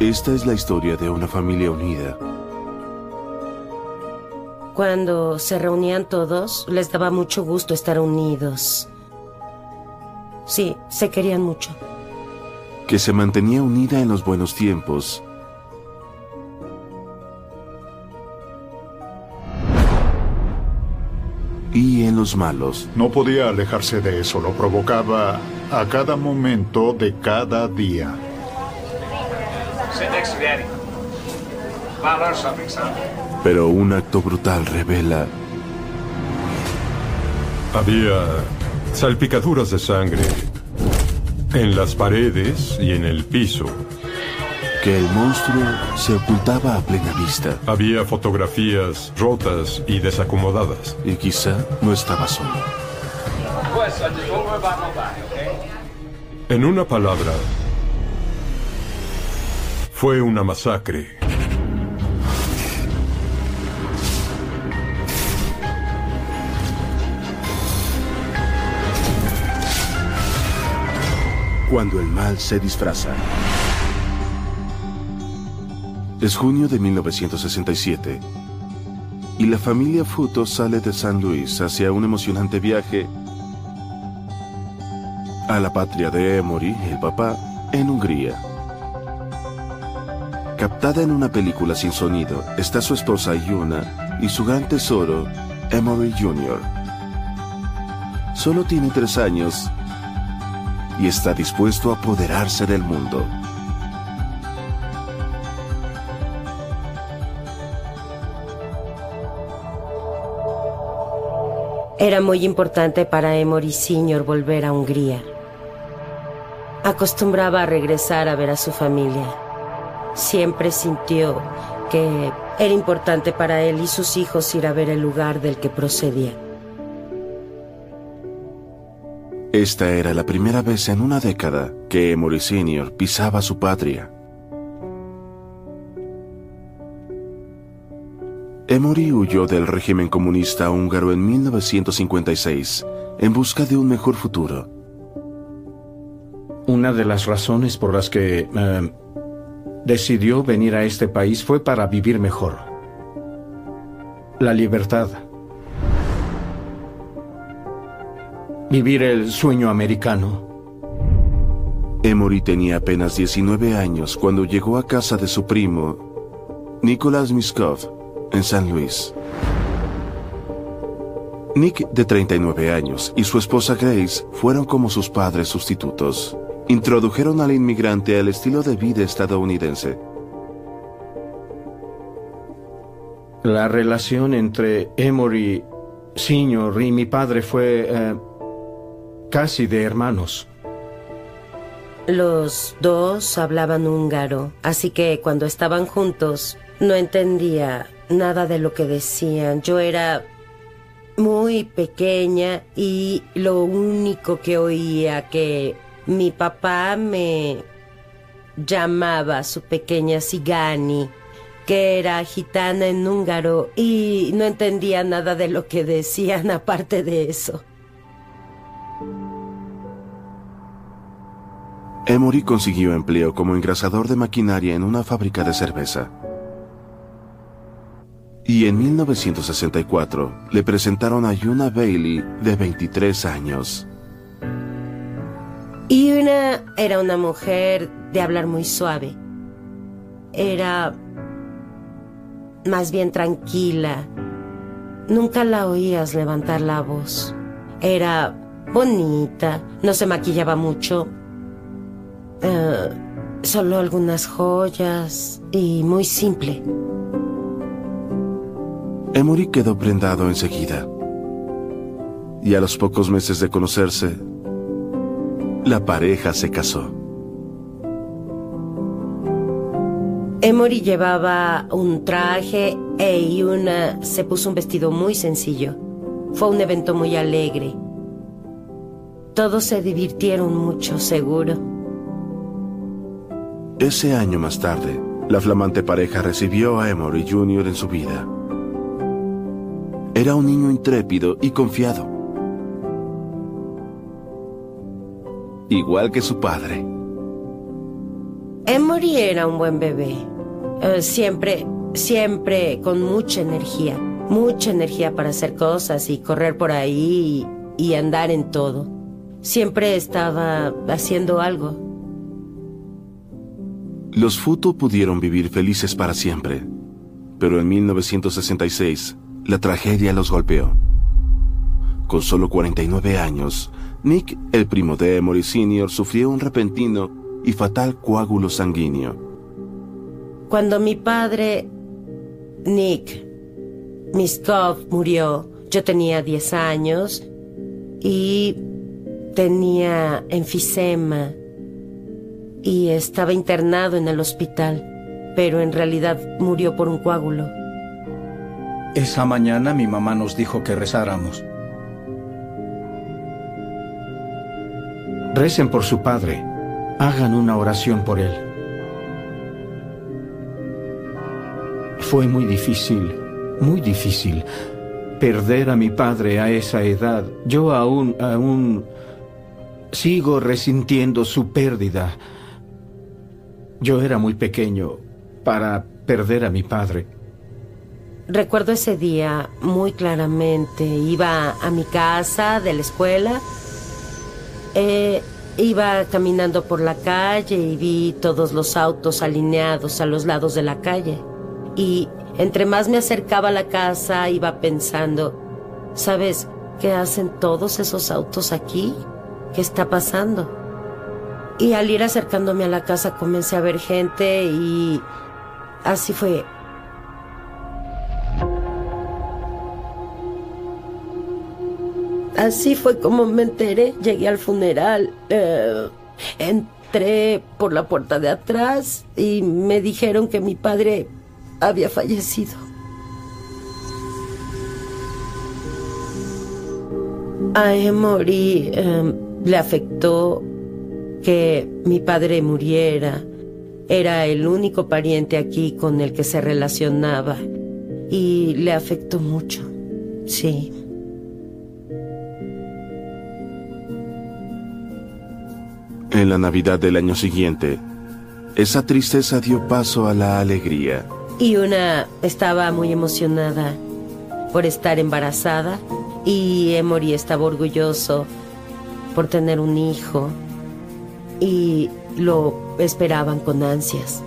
Esta es la historia de una familia unida. Cuando se reunían todos, les daba mucho gusto estar unidos. Sí, se querían mucho. que se mantenía unida en los buenos tiempos y en los malos. No podía alejarse de eso, lo provocaba a cada momento de cada día. Pero un acto brutal revela Había salpicaduras de sangre en las paredes y en el piso. Que el monstruo se ocultaba a plena vista Había fotografías rotas y desacomodadas. y quizá no estaba solo. En una palabra, fue una masacre. Cuando el mal se disfraza. Es junio de 1967 y la familia Futo sale de San Luis hacia un emocionante viaje a la patria de Emory, el papá, en Hungría. Captada en una película sin sonido está su esposa Yuna y su gran tesoro, Emory Jr. Solo tiene tres años y está dispuesto a apoderarse del mundo. Era muy importante para Emory Sr. volver a Hungría. Acostumbraba a regresar a ver a su familia. Siempre sintió que era importante para él y sus hijos ir a ver el lugar del que procedía. Esta era la primera vez en una década que Emory Sr. pisaba su patria. Emory huyó del régimen comunista húngaro en 1956 en busca de un mejor futuro. Una de las razones por las que eh, decidió venir a este país fue para vivir mejor. La libertad. Vivir el sueño americano. Emory tenía apenas 19 años cuando llegó a casa de su primo, Nicholas Miskov, en San Luis. Nick, de 39 años, y su esposa Grace fueron como sus padres sustitutos. Introdujeron al inmigrante al estilo de vida estadounidense. La relación entre Emory Sr. y mi padre fue eh, casi de hermanos. Los dos hablaban húngaro, así que cuando estaban juntos no entendía nada de lo que decían. Yo era muy pequeña y lo único que oía que mi papá me llamaba su pequeña Sigani, que era gitana en húngaro y no entendía nada de lo que decían aparte de eso. Emory consiguió empleo como engrasador de maquinaria en una fábrica de cerveza. Y en 1964 le presentaron a Yuna Bailey, de 23 años. Y una era una mujer de hablar muy suave. Era más bien tranquila. Nunca la oías levantar la voz. Era bonita, no se maquillaba mucho. Eh, solo algunas joyas y muy simple. Emory quedó prendado enseguida. Y a los pocos meses de conocerse, la pareja se casó. Emory llevaba un traje e Yuna se puso un vestido muy sencillo. Fue un evento muy alegre. Todos se divirtieron mucho, seguro. Ese año más tarde, la flamante pareja recibió a Emory Jr. en su vida. Era un niño intrépido y confiado. Igual que su padre. Emory era un buen bebé. Eh, siempre, siempre con mucha energía. Mucha energía para hacer cosas y correr por ahí y, y andar en todo. Siempre estaba haciendo algo. Los Futo pudieron vivir felices para siempre, pero en 1966 la tragedia los golpeó. Con solo 49 años, Nick, el primo de Emory Sr., sufrió un repentino y fatal coágulo sanguíneo. Cuando mi padre, Nick Miskov, murió, yo tenía 10 años y tenía enfisema y estaba internado en el hospital, pero en realidad murió por un coágulo. Esa mañana mi mamá nos dijo que rezáramos. Recen por su padre. Hagan una oración por él. Fue muy difícil, muy difícil perder a mi padre a esa edad. Yo aún, aún sigo resintiendo su pérdida. Yo era muy pequeño para perder a mi padre. Recuerdo ese día muy claramente. Iba a mi casa de la escuela. Eh, iba caminando por la calle y vi todos los autos alineados a los lados de la calle. Y entre más me acercaba a la casa, iba pensando, ¿sabes qué hacen todos esos autos aquí? ¿Qué está pasando? Y al ir acercándome a la casa comencé a ver gente y así fue. Así fue como me enteré. Llegué al funeral. eh, entré por la puerta de atrás y me dijeron que mi padre había fallecido. A Emory eh, le afectó que mi padre muriera. Era el único pariente aquí con el que se relacionaba y le afectó mucho. Sí. En la Navidad del año siguiente, esa tristeza dio paso a la alegría. Y una estaba muy emocionada por estar embarazada y Emory estaba orgulloso por tener un hijo y lo esperaban con ansias.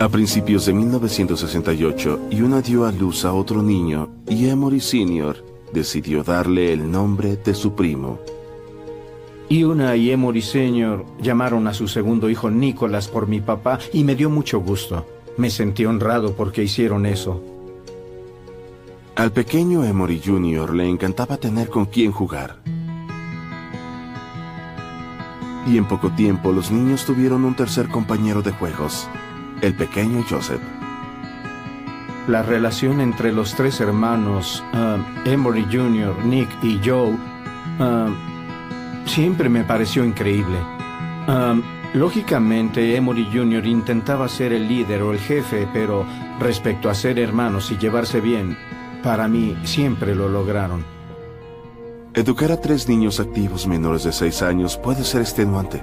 A principios de 1968, Yuna dio a luz a otro niño y Emory Sr. decidió darle el nombre de su primo. Yuna y Emory Sr. llamaron a su segundo hijo Nicholas por mi papá y me dio mucho gusto. Me sentí honrado porque hicieron eso. Al pequeño Emory Jr. le encantaba tener con quién jugar. Y en poco tiempo los niños tuvieron un tercer compañero de juegos, el pequeño Joseph. La relación entre los tres hermanos, ah, Emory Jr., Nick y Joe, ah, siempre me pareció increíble. Lógicamente, Emory Jr. intentaba ser el líder o el jefe, pero respecto a ser hermanos y llevarse bien, para mí siempre lo lograron. Educar a tres niños activos menores de seis años puede ser extenuante.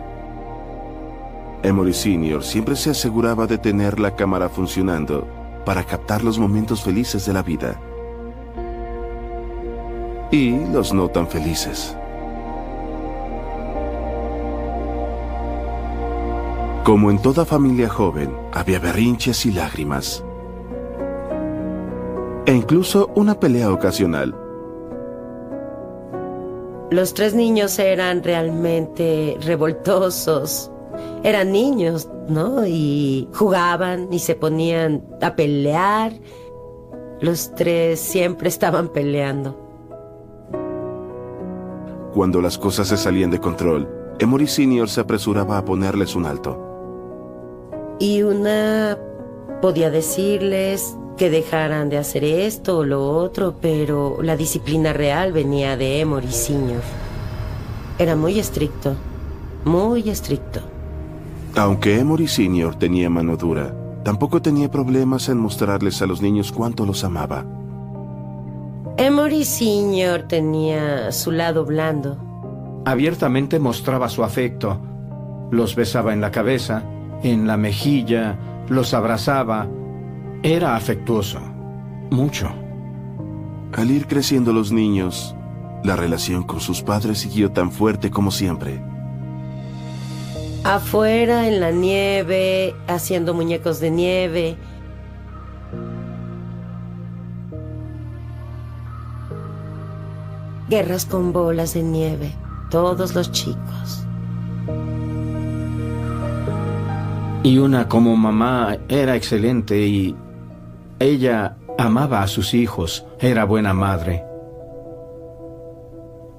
Emory Sr. siempre se aseguraba de tener la cámara funcionando para captar los momentos felices de la vida. Y los no tan felices. Como en toda familia joven, había berrinches y lágrimas. E incluso una pelea ocasional. Los tres niños eran realmente revoltosos. Eran niños, ¿no? Y jugaban y se ponían a pelear. Los tres siempre estaban peleando. Cuando las cosas se salían de control, Emory Sr. se apresuraba a ponerles un alto. Y una podía decirles que dejaran de hacer esto o lo otro, pero la disciplina real venía de Emory Sr. Era muy estricto, muy estricto. Aunque Emory Sr. tenía mano dura, tampoco tenía problemas en mostrarles a los niños cuánto los amaba. Emory Sr. tenía su lado blando. Abiertamente mostraba su afecto. Los besaba en la cabeza, en la mejilla, los abrazaba. Era afectuoso. Mucho. Al ir creciendo los niños, la relación con sus padres siguió tan fuerte como siempre. Afuera, en la nieve, haciendo muñecos de nieve. Guerras con bolas de nieve, todos los chicos. Y una como mamá era excelente y ella amaba a sus hijos, era buena madre.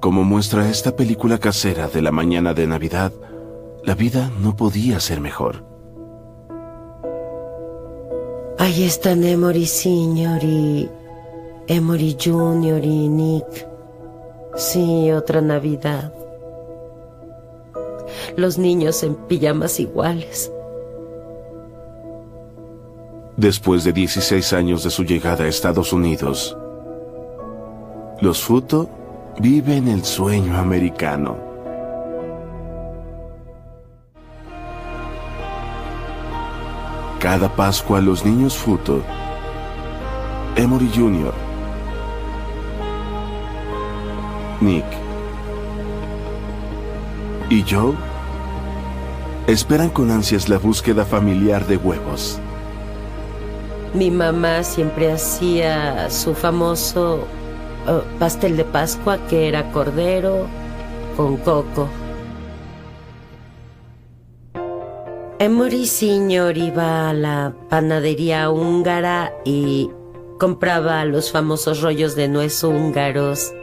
Como muestra esta película casera de la mañana de Navidad, la vida no podía ser mejor. Ahí están Emory Senior y Emory Junior y Nick. Sí, otra Navidad. Los niños en pijamas iguales. Después de 16 años de su llegada a Estados Unidos, los Futo viven el sueño americano. Cada Pascua los niños Futo, Emory Jr., Nick y Joe esperan con ansias la búsqueda familiar de huevos. Mi mamá siempre hacía su famoso uh, pastel de Pascua que era cordero con coco. Emory Senior iba a la panadería húngara y compraba los famosos rollos de nuez húngaros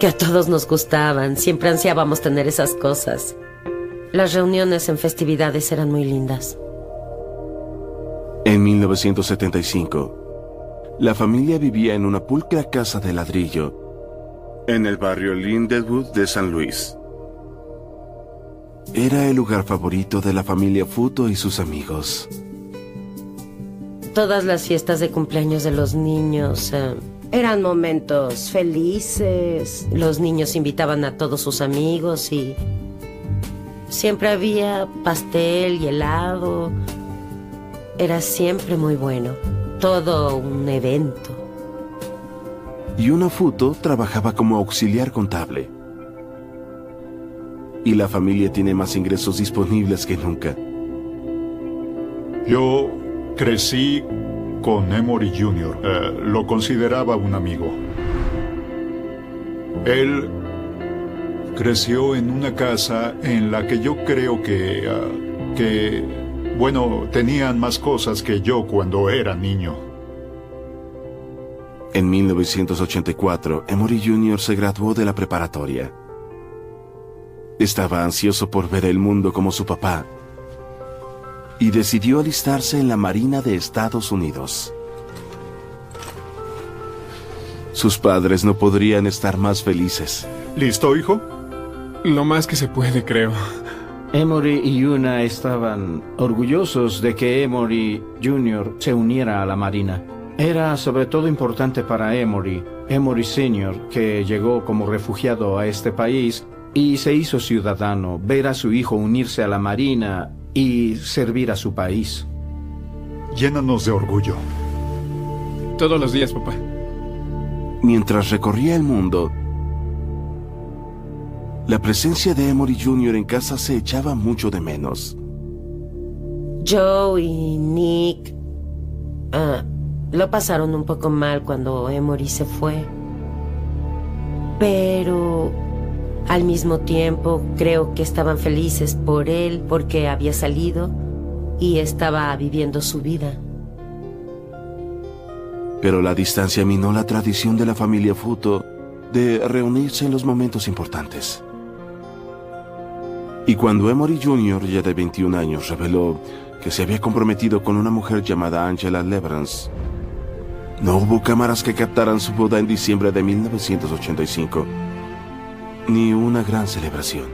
que a todos nos gustaban. Siempre ansiábamos tener esas cosas. Las reuniones en festividades eran muy lindas. En 1975, la familia vivía en una pulcra casa de ladrillo en el barrio Lindenwood de San Luis. Era el lugar favorito de la familia Futo y sus amigos. Todas las fiestas de cumpleaños de los niños eh, eran momentos felices. Los niños invitaban a todos sus amigos y siempre había pastel y helado. Era siempre muy bueno. Todo un evento. Y una Futo trabajaba como auxiliar contable. Y la familia tiene más ingresos disponibles que nunca. Yo crecí con Emory Jr. Eh, lo consideraba un amigo. Él creció en una casa en la que yo creo que... ah, que... Bueno, tenían más cosas que yo cuando era niño. En 1984, Emory Jr. se graduó de la preparatoria. Estaba ansioso por ver el mundo como su papá y decidió alistarse en la Marina de Estados Unidos. Sus padres no podrían estar más felices. ¿Listo, hijo? Lo más que se puede, creo. Emory y Una estaban orgullosos de que Emory Jr. se uniera a la Marina. Era sobre todo importante para Emory, Emory Sr., que llegó como refugiado a este país y se hizo ciudadano, ver a su hijo unirse a la Marina y servir a su país. Llénanos de orgullo. Todos los días, papá. Mientras recorría el mundo, la presencia de Emory Jr. en casa se echaba mucho de menos. Joe y Nick ah, lo pasaron un poco mal cuando Emory se fue. Pero al mismo tiempo creo que estaban felices por él porque había salido y estaba viviendo su vida. Pero la distancia minó la tradición de la familia Futo de reunirse en los momentos importantes. Y cuando Emory Jr., ya de 21 años, reveló que se había comprometido con una mujer llamada Angela Leverance, no hubo cámaras que captaran su boda en diciembre de 1985, ni una gran celebración.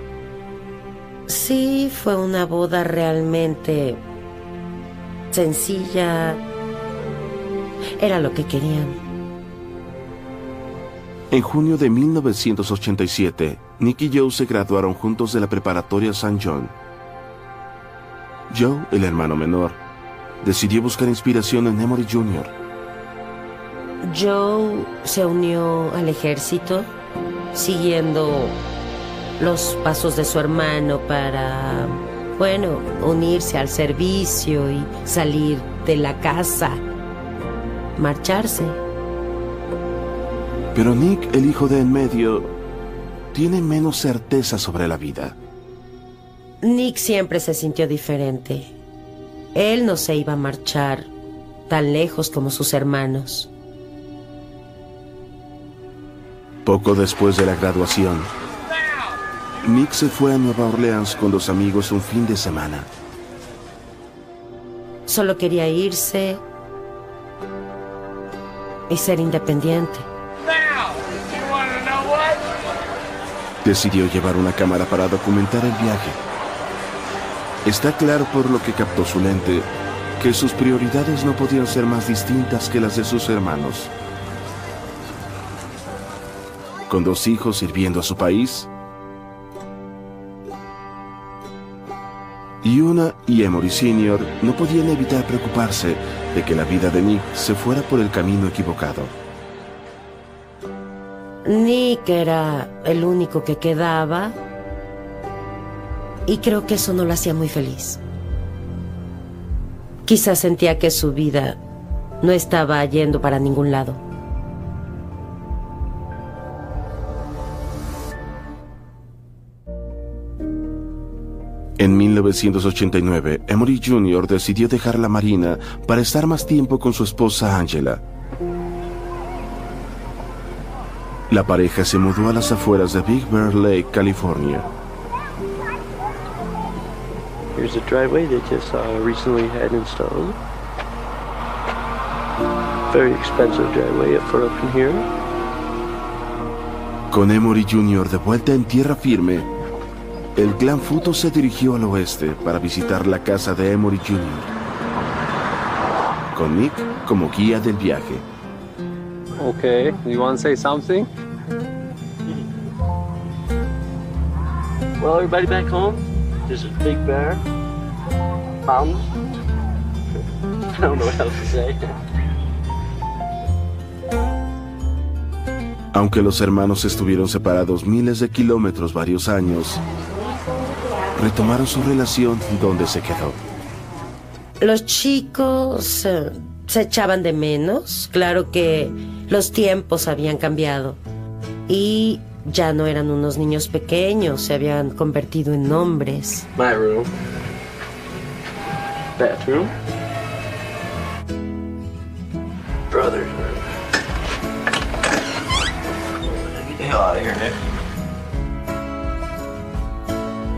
Sí, fue una boda realmente sencilla. Era lo que querían. En junio de 1987, Nick y Joe se graduaron juntos de la preparatoria St. John. Joe, el hermano menor, decidió buscar inspiración en Emory Jr. Joe se unió al ejército siguiendo los pasos de su hermano para, bueno, unirse al servicio y salir de la casa, marcharse. Pero Nick, el hijo de en medio, tiene menos certeza sobre la vida. Nick siempre se sintió diferente. Él no se iba a marchar tan lejos como sus hermanos. Poco después de la graduación, Nick se fue a Nueva Orleans con dos amigos un fin de semana. Solo quería irse y ser independiente. Decidió llevar una cámara para documentar el viaje. Está claro por lo que captó su lente que sus prioridades no podían ser más distintas que las de sus hermanos. Con dos hijos sirviendo a su país, y una y Emory Sr. no podían evitar preocuparse de que la vida de Nick se fuera por el camino equivocado. Nick era el único que quedaba y creo que eso no lo hacía muy feliz. Quizás sentía que su vida no estaba yendo para ningún lado. En 1989, Emory Jr. decidió dejar la Marina para estar más tiempo con su esposa Angela. La pareja se mudó a las afueras de Big Bear Lake, California. Here's a driveway they just uh, recently had installed. Very expensive driveway for up in here. Con Emory Jr. de vuelta en tierra firme, el clan Futo se dirigió al oeste para visitar la casa de Emory Jr. Con Nick como guía del viaje. Okay, you want to say something? Well, everybody back home, this is Big Bear, mountains. I don't know what else to say. Aunque los hermanos estuvieron separados miles de kilómetros varios años, retomaron su relación donde se quedó. Los chicos eh, se echaban de menos. Claro que los tiempos habían cambiado. Y ya no eran unos niños pequeños, se habían convertido en hombres. My room. Bathroom. Brother's room. Get the hell out of here, Nick.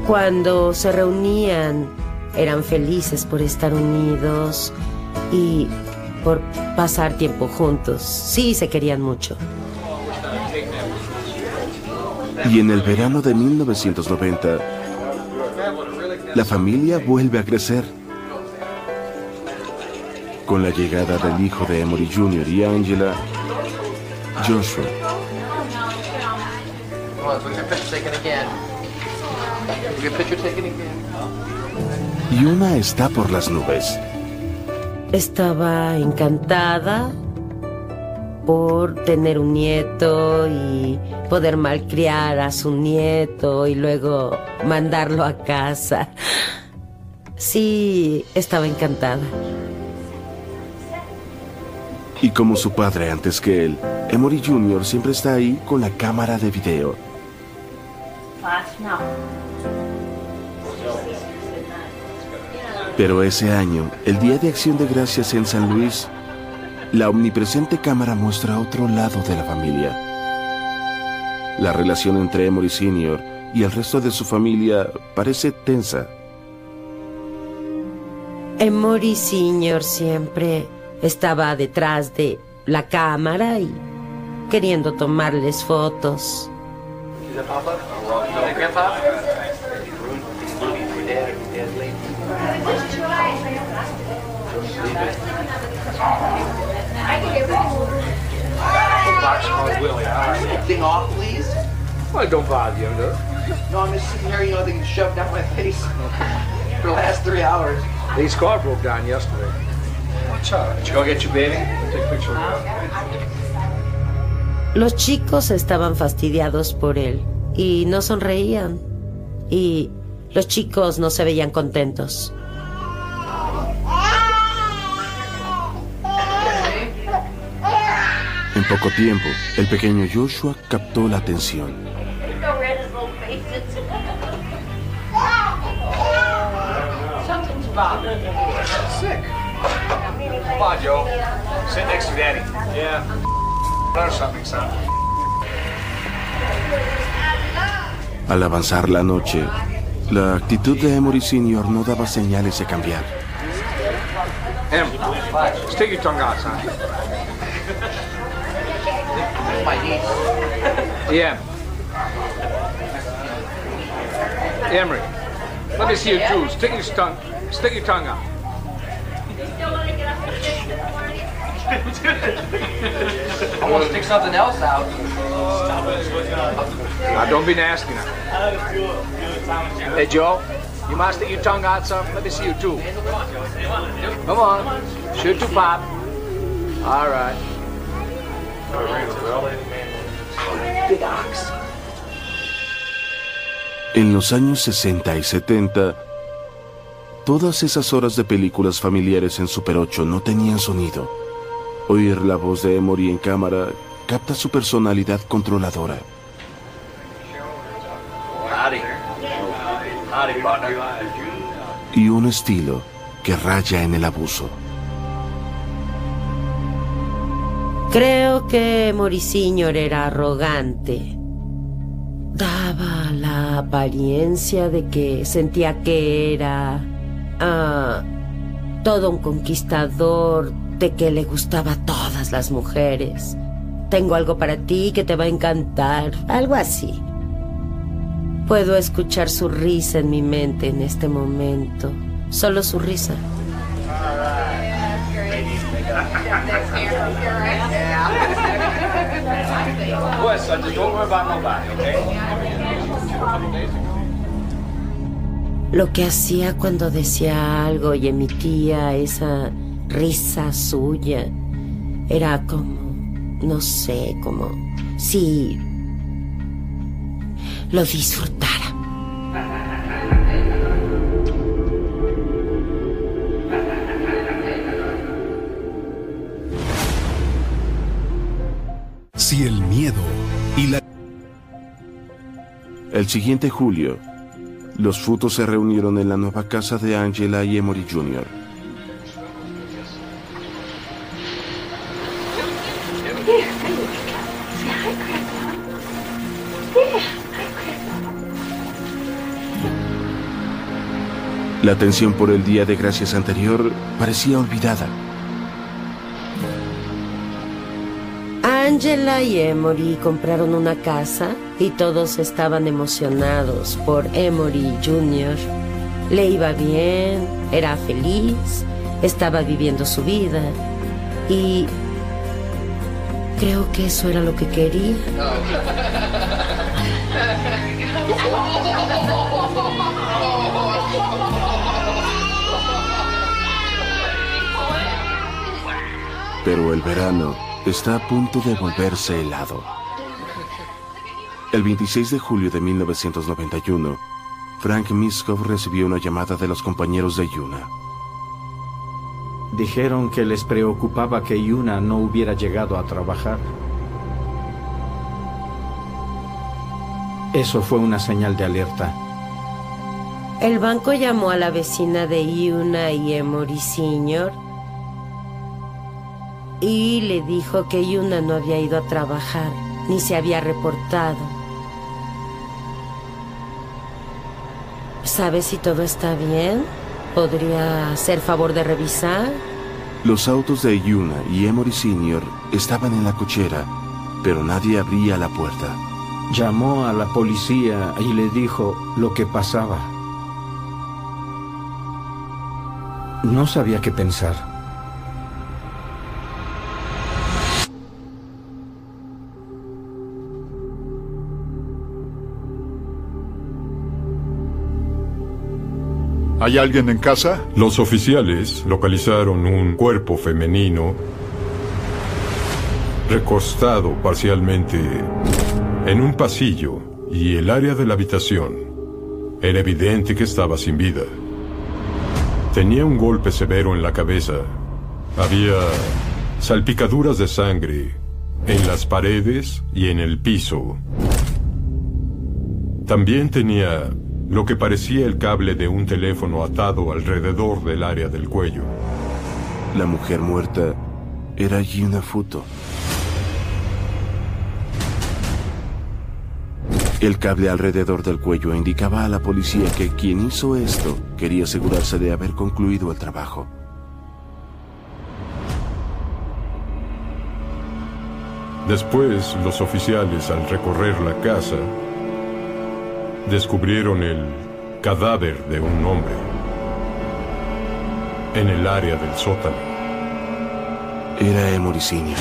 Cuando se reunían, eran felices por estar unidos y por pasar tiempo juntos. Sí, se querían mucho. Y en el verano de 1990, la familia vuelve a crecer. Con la llegada del hijo de Emory Jr. y Angela, Joshua. Y una está por las nubes. Estaba encantada por tener un nieto y poder malcriar a su nieto y luego mandarlo a casa. sí estaba encantada. Y como su padre antes que él, Emory Jr. siempre está ahí con la cámara de video. Pero ese año, el Día de Acción de Gracias en San Luis, la omnipresente cámara muestra otro lado de la familia. La relación entre Emory Sr. y el resto de su familia parece tensa. Emory Sr. siempre estaba detrás de la cámara y queriendo tomarles fotos. Thing off, please. Well, don't bother you, no? No, I'm just sitting here, you know, thing shoved down my face for the last three hours. These car broke down yesterday. Watch out. Did you go get your baby? Take a picture of Los chicos estaban fastidiados por él y no sonreían. Y los chicos no se veían contentos. Poco tiempo, el pequeño Joshua captó la atención. Al avanzar la noche, la actitud de Emory Sr. no daba señales de cambiar. Em, stick your tongue out, My niece. Yeah. Emery, let me see your tools. Stick your tongue. Stick your tongue out. I want to stick something else out. Now, don't be nasty now. Hey, Joe, you mind stick your tongue out some? Let me see you too. Come on. Shoot to pop. All right. En los años 60 y 70, todas esas horas de películas familiares en Super 8 no tenían sonido. Oír la voz de Emory en cámara capta su personalidad controladora. Y un estilo que raya en el abuso. Creo que Morisiñor era arrogante. Daba la apariencia de que sentía que era ah, todo un conquistador, de que le gustaba a todas las mujeres. Tengo algo para ti que te va a encantar, algo así. Puedo escuchar su risa en mi mente en este momento, solo su risa. Lo que hacía cuando decía algo y emitía esa risa suya era como, no sé, como si lo disfrutara. Si el miedo y la... El siguiente julio, los frutos se reunieron en la nueva casa de Angela y Emory Jr. La tensión por el día de gracias anterior parecía olvidada. Angela y Emory compraron una casa y todos estaban emocionados por Emory Jr. Le iba bien, era feliz, estaba viviendo su vida y creo que eso era lo que quería. Pero el verano está a punto de volverse helado. El 26 de julio de 1991 Frank Miskov recibió una llamada de los compañeros de Yuna. Dijeron que les preocupaba que Yuna no hubiera llegado a trabajar. Eso fue una señal de alerta. El banco llamó a la vecina de Yuna y Emory Sr. y le dijo que Yuna no había ido a trabajar ni se había reportado. ¿Sabes si todo está bien? ¿Podría hacer favor de revisar? Los autos de Yuna y Emory Sr. estaban en la cochera, pero nadie abría la puerta. Llamó a la policía y le dijo lo que pasaba. No sabía qué pensar. ¿Hay alguien en casa? Los oficiales localizaron un cuerpo femenino recostado parcialmente en un pasillo y el área de la habitación. Era evidente que estaba sin vida. Tenía un golpe severo en la cabeza. Había salpicaduras de sangre en las paredes y en el piso. También tenía lo que parecía el cable de un teléfono atado alrededor del área del cuello. La mujer muerta era Yuna Futo. El cable alrededor del cuello indicaba a la policía que quien hizo esto quería asegurarse de haber concluido el trabajo. Después, los oficiales, al recorrer la casa, descubrieron el cadáver de un hombre en el área del sótano. Era Sr.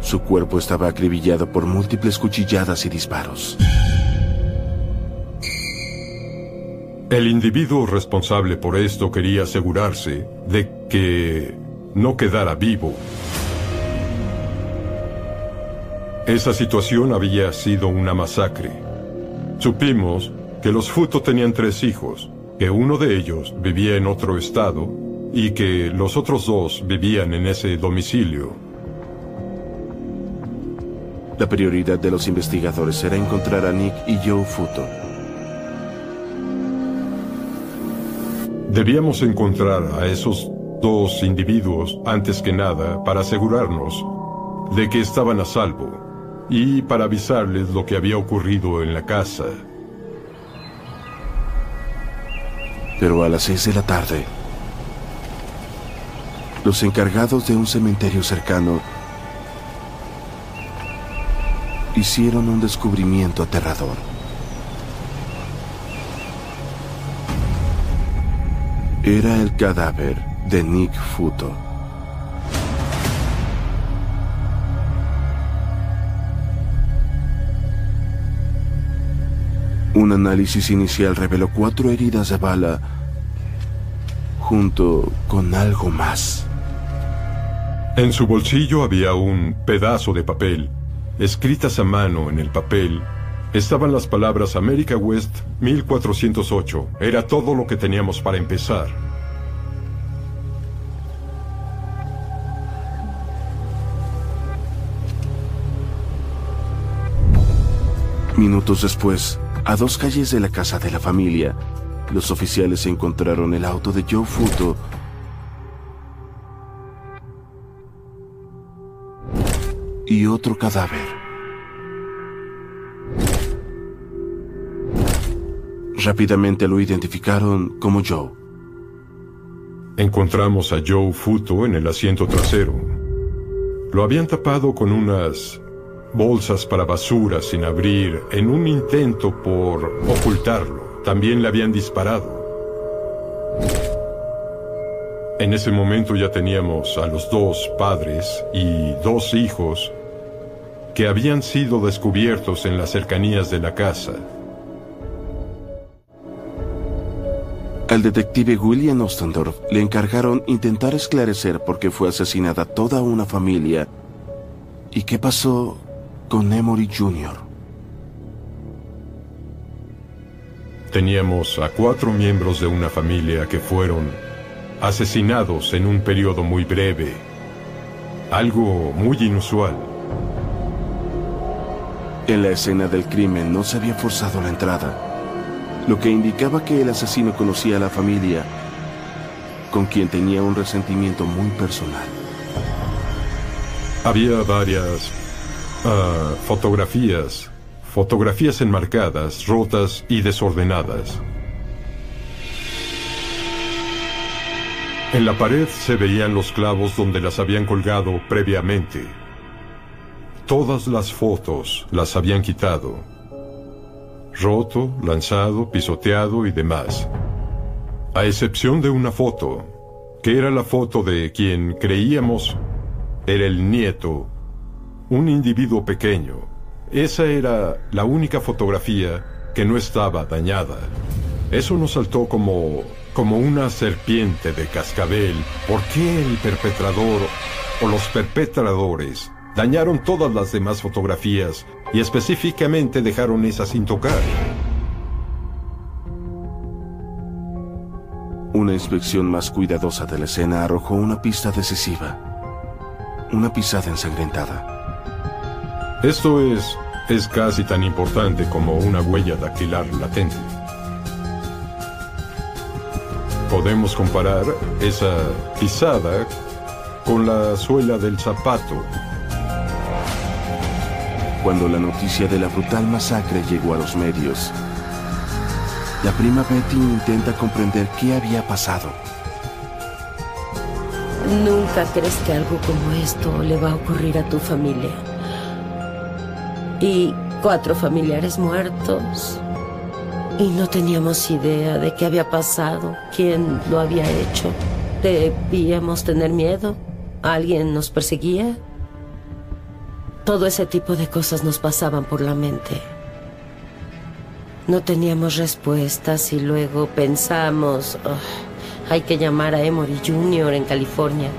Su cuerpo estaba acribillado por múltiples cuchilladas y disparos. El individuo responsable por esto quería asegurarse de que no quedara vivo. Esa situación había sido una masacre. Supimos que los Futo tenían tres hijos, que uno de ellos vivía en otro estado y que los otros dos vivían en ese domicilio. La prioridad de los investigadores era encontrar a Nick y Joe Futo. Debíamos encontrar a esos dos individuos antes que nada para asegurarnos de que estaban a salvo y para avisarles lo que había ocurrido en la casa. Pero a las seis de la tarde, los encargados de un cementerio cercano hicieron un descubrimiento aterrador. Era el cadáver de Nick Futo. Un análisis inicial reveló cuatro heridas de bala junto con algo más. En su bolsillo había un pedazo de papel. Escritas a mano en el papel estaban las palabras America West 1408. Era todo lo que teníamos para empezar. Minutos después, a dos calles de la casa de la familia, los oficiales encontraron el auto de Joe Futo y otro cadáver. Rápidamente lo identificaron como Joe. Encontramos a Joe Futo en el asiento trasero. Lo habían tapado con unas bolsas para basura sin abrir en un intento por ocultarlo. También le habían disparado. En ese momento ya teníamos a los dos padres y dos hijos que habían sido descubiertos en las cercanías de la casa. Al detective William Ostendorf le encargaron intentar esclarecer por qué fue asesinada toda una familia y qué pasó con Emory Jr. Teníamos a cuatro miembros de una familia que fueron asesinados en un periodo muy breve. Algo muy inusual. En la escena del crimen no se había forzado la entrada, lo que indicaba que el asesino conocía a la familia, con quien tenía un resentimiento muy personal. Había varias ah, fotografías, fotografías enmarcadas, rotas y desordenadas. En la pared se veían los clavos donde las habían colgado previamente. Todas las fotos las habían quitado. Roto, lanzado, pisoteado y demás. A excepción de una foto, que era la foto de quien creíamos era el nieto, un individuo pequeño. Esa era la única fotografía que no estaba dañada. Eso nos saltó como, como una serpiente de cascabel. ¿Por qué el perpetrador o los perpetradores dañaron todas las demás fotografías y específicamente dejaron esa sin tocar? Una inspección más cuidadosa de la escena arrojó una pista decisiva. Una pisada ensangrentada. Esto es, es casi tan importante como una huella dactilar latente. Podemos comparar esa pisada con la suela del zapato. Cuando la noticia de la brutal masacre llegó a los medios, la prima Betty intenta comprender qué había pasado. Nunca crees que algo como esto le va a ocurrir a tu familia. Y cuatro familiares muertos. Y no teníamos idea de qué había pasado, quién lo había hecho. ¿Debíamos tener miedo? ¿Alguien nos perseguía? Todo ese tipo de cosas nos pasaban por la mente. No teníamos respuestas y luego pensamos, "Oh, hay que llamar a Emory Jr. en California.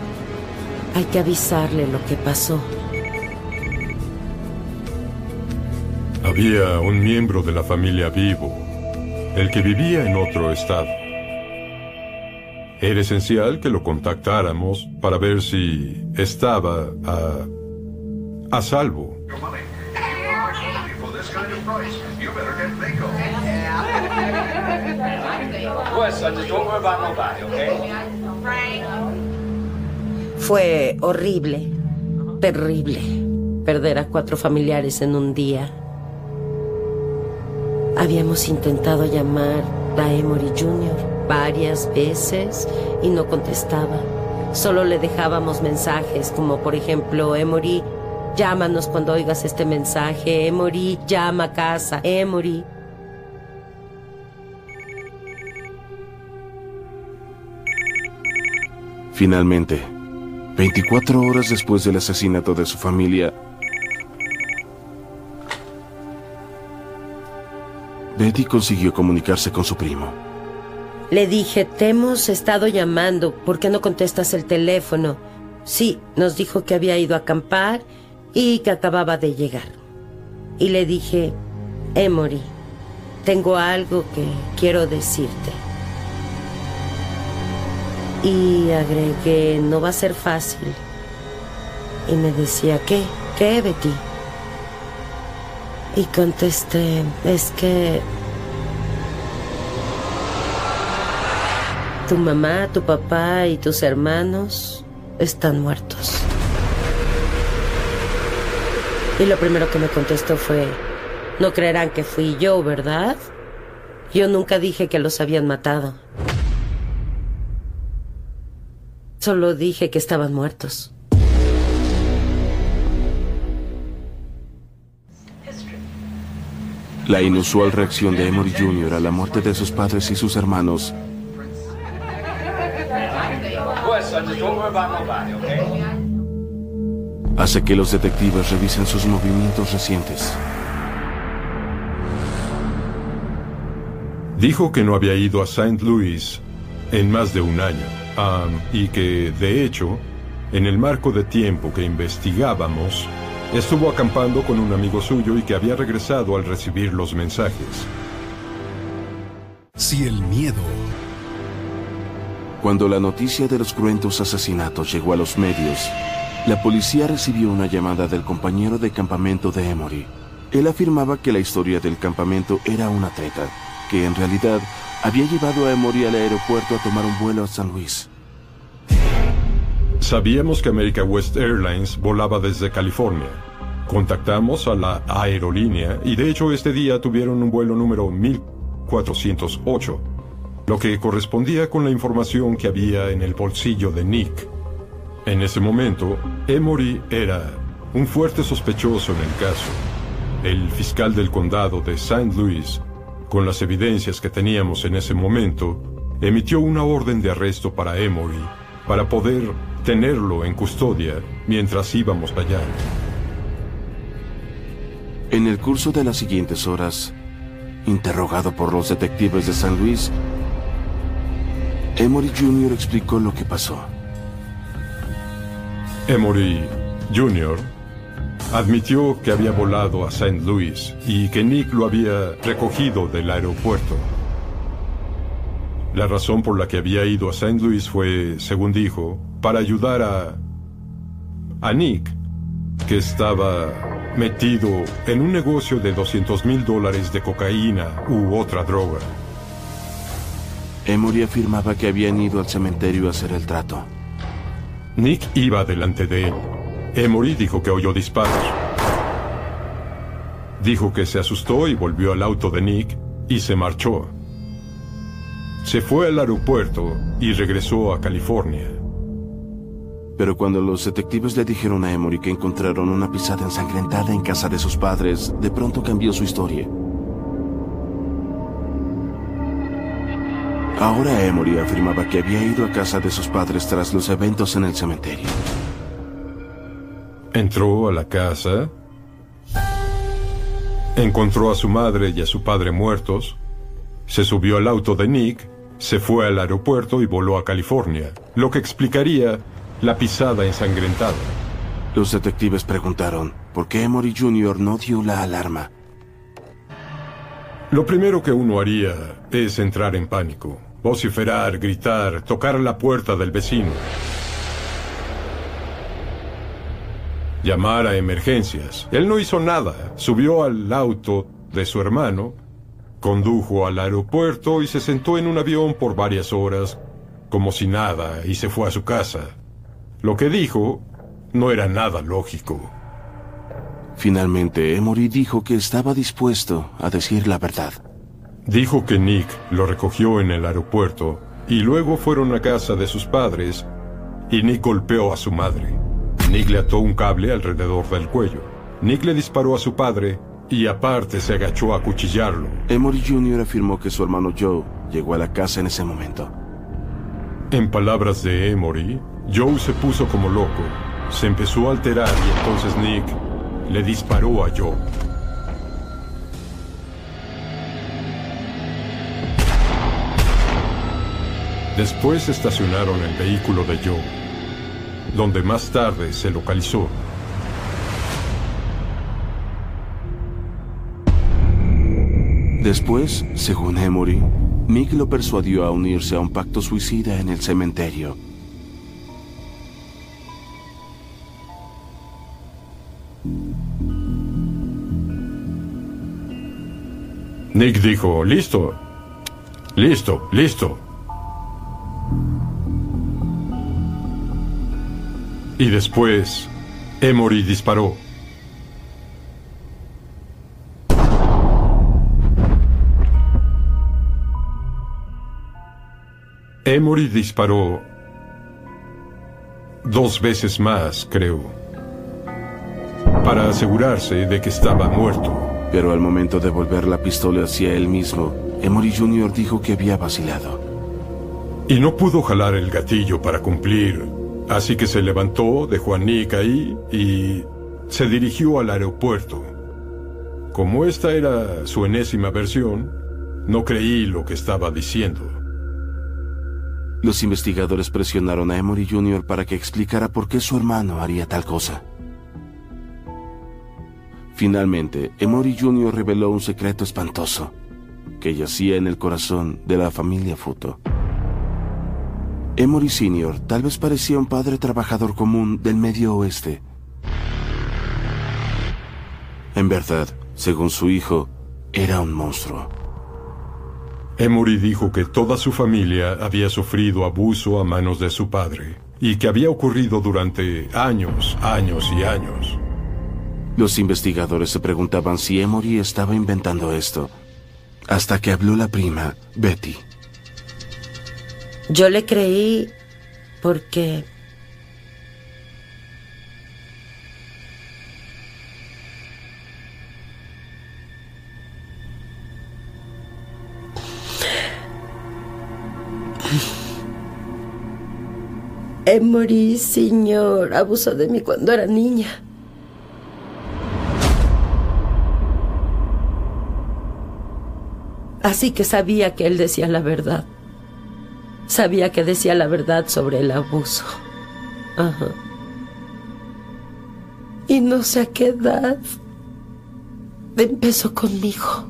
Hay que avisarle lo que pasó. Había un miembro de la familia vivo, el que vivía en otro estado. Era esencial que lo contactáramos para ver si estaba a, a salvo. Fue horrible, terrible, perder a cuatro familiares en un día. Habíamos intentado llamar a Emory Jr. varias veces y no contestaba. Solo le dejábamos mensajes como por ejemplo, Emory, llámanos cuando oigas este mensaje. Emory, llama a casa. Emory. Finalmente, 24 horas después del asesinato de su familia, Betty consiguió comunicarse con su primo. Le dije, te hemos estado llamando, ¿por qué no contestas el teléfono? Sí, nos dijo que había ido a acampar y que acababa de llegar. Y le dije, Emory, tengo algo que quiero decirte. Y agregué, no va a ser fácil. Y me decía, ¿qué? ¿Qué, Betty? Y contesté, es que tu mamá, tu papá y tus hermanos están muertos. Y lo primero que me contestó fue, no creerán que fui yo, ¿verdad? Yo nunca dije que los habían matado. Solo dije que estaban muertos. La inusual reacción de Emory Jr. a la muerte de sus padres y sus hermanos okay? hace que los detectives revisen sus movimientos recientes. Dijo que no había ido a St. Louis en más de un año y que, de hecho, en el marco de tiempo que investigábamos, estuvo acampando con un amigo suyo y que había regresado al recibir los mensajes. Si el miedo Cuando la noticia de los cruentos asesinatos llegó a los medios, la policía recibió una llamada del compañero de campamento de Emory. Él afirmaba que la historia del campamento era una treta, que en realidad había llevado a Emory al aeropuerto a tomar un vuelo a San Luis. Sabíamos que America West Airlines volaba desde California. Contactamos a la aerolínea y de hecho este día tuvieron un vuelo número 1408, lo que correspondía con la información que había en el bolsillo de Nick. En ese momento, Emory era un fuerte sospechoso en el caso. El fiscal del condado de St. Louis, con las evidencias que teníamos en ese momento, emitió una orden de arresto para Emory para poder tenerlo en custodia mientras íbamos allá. En el curso de las siguientes horas, interrogado por los detectives de San Luis, Emory Jr. explicó lo que pasó. Emory Jr. admitió que había volado a St. Louis y que Nick lo había recogido del aeropuerto. La razón por la que había ido a St. Louis fue, según dijo, para ayudar a, a Nick, que estaba metido en un negocio de 200 mil dólares de cocaína u otra droga. Emory afirmaba que habían ido al cementerio a hacer el trato. Nick iba delante de él. Emory dijo que oyó disparos. Dijo que se asustó y volvió al auto de Nick y se marchó. Se fue al aeropuerto y regresó a California. Pero cuando los detectives le dijeron a Emory que encontraron una pisada ensangrentada en casa de sus padres, de pronto cambió su historia. Ahora Emory afirmaba que había ido a casa de sus padres tras los eventos en el cementerio. Entró a la casa, encontró a su madre y a su padre muertos, se subió al auto de Nick, se fue al aeropuerto y voló a California, lo que explicaría la pisada ensangrentada. Los detectives preguntaron por qué Emory Jr. no dio la alarma. Lo primero que uno haría es entrar en pánico, vociferar, gritar, tocar la puerta del vecino, llamar a emergencias. Él no hizo nada, subió al auto de su hermano, condujo al aeropuerto y se sentó en un avión por varias horas, como si nada, y se fue a su casa. Lo que dijo no era nada lógico. Finalmente, Emory dijo que estaba dispuesto a decir la verdad. Dijo que Nick lo recogió en el aeropuerto y luego fueron a casa de sus padres y Nick golpeó a su madre. Nick le ató un cable alrededor del cuello. Nick le disparó a su padre y aparte se agachó a cuchillarlo. Emory Jr. afirmó que su hermano Joe llegó a la casa en ese momento. En palabras de Emory, Joe se puso como loco, se empezó a alterar y entonces Nick le disparó a Joe. Después estacionaron el vehículo de Joe, donde más tarde se localizó. Después, según Emory, Nick lo persuadió a unirse a un pacto suicida en el cementerio. Nick dijo, listo, listo, listo. Y después, Emory disparó. Emory disparó dos veces más, creo, para asegurarse de que estaba muerto. Pero al momento de volver la pistola hacia él mismo, Emory Jr. dijo que había vacilado. Y no pudo jalar el gatillo para cumplir, así que se levantó, dejó a Nick ahí y se dirigió al aeropuerto. Como esta era su enésima versión, no creí lo que estaba diciendo. Los investigadores presionaron a Emory Jr. para que explicara por qué su hermano haría tal cosa. Finalmente, Emory Jr. reveló un secreto espantoso. que yacía en el corazón de la familia Futo. Emory Sr. tal vez parecía un padre trabajador común del medio oeste. En verdad, según su hijo, era un monstruo. Emory dijo que toda su familia había sufrido abuso a manos de su padre y que había ocurrido durante años, años y años. Los investigadores se preguntaban si Emory estaba inventando esto, hasta que habló la prima, Betty. Yo le creí porque... Emory, señor, abusó de mí cuando era niña. Así que sabía que él decía la verdad. Sabía que decía la verdad sobre el abuso. Ajá. Y no sé a qué edad empezó conmigo.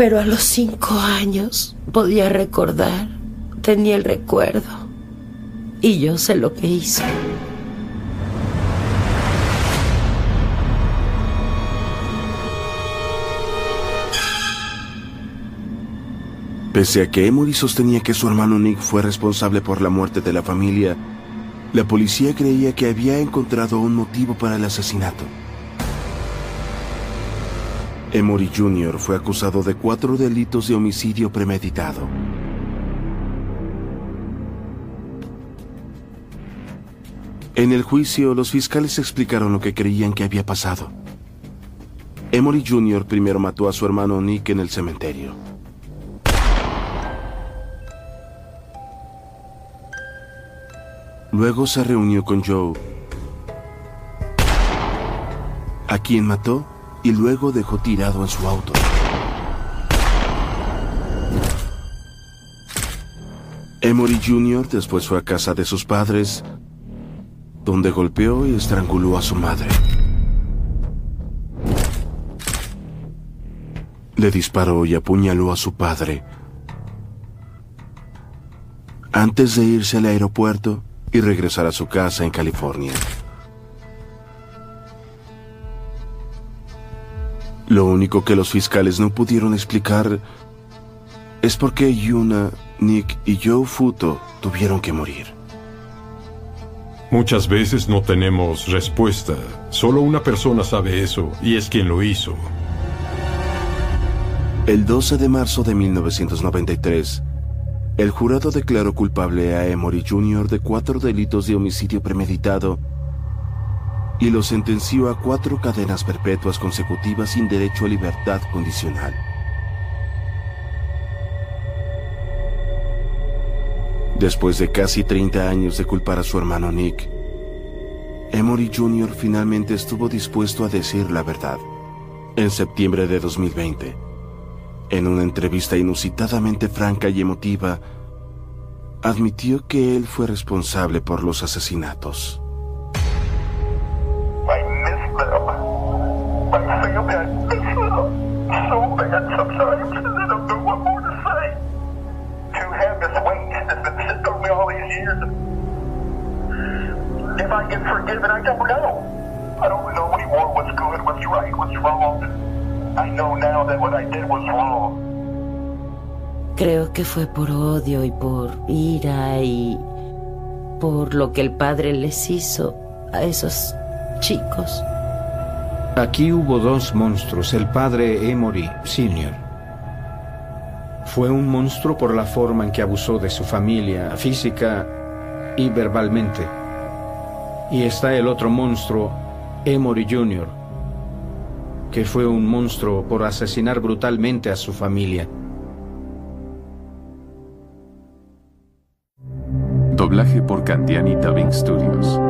Pero a los cinco años podía recordar, tenía el recuerdo. Y yo sé lo que hizo. Pese a que Emory sostenía que su hermano Nick fue responsable por la muerte de la familia, la policía creía que había encontrado un motivo para el asesinato. Emory Jr. fue acusado de cuatro delitos de homicidio premeditado. En el juicio, los fiscales explicaron lo que creían que había pasado. Emory Jr. primero mató a su hermano Nick en el cementerio. Luego se reunió con Joe, a quien mató y luego dejó tirado en su auto. Emory Jr. después fue a casa de sus padres, donde golpeó y estranguló a su madre. Le disparó y apuñaló a su padre. Antes de irse al aeropuerto y regresar a su casa en California. Lo único que los fiscales no pudieron explicar es por qué Yuna, Nick y Joe Futo tuvieron que morir. Muchas veces no tenemos respuesta. Solo una persona sabe eso y es quien lo hizo. El 12 de marzo de 1993, el jurado declaró culpable a Emory Jr. de cuatro delitos de homicidio premeditado y lo sentenció a cuatro cadenas perpetuas consecutivas sin derecho a libertad condicional. Después de casi 30 años de culpar a su hermano Nick, Emory Jr. finalmente estuvo dispuesto a decir la verdad. En septiembre de 2020, en una entrevista inusitadamente franca y emotiva, admitió que él fue responsable por los asesinatos. I don't know. I don't know anymore what's good, what's right, what's wrong. I know now that what I did was wrong. Creo que fue por odio y por ira y por lo que el padre les hizo a esos chicos. Aquí hubo dos monstruos, el padre Emory Sr. Fue un monstruo por la forma en que abusó de su familia, física y verbalmente. Y está el otro monstruo, Emory Jr., que fue un monstruo por asesinar brutalmente a su familia. Doblaje por Candiani Dubbing Studios.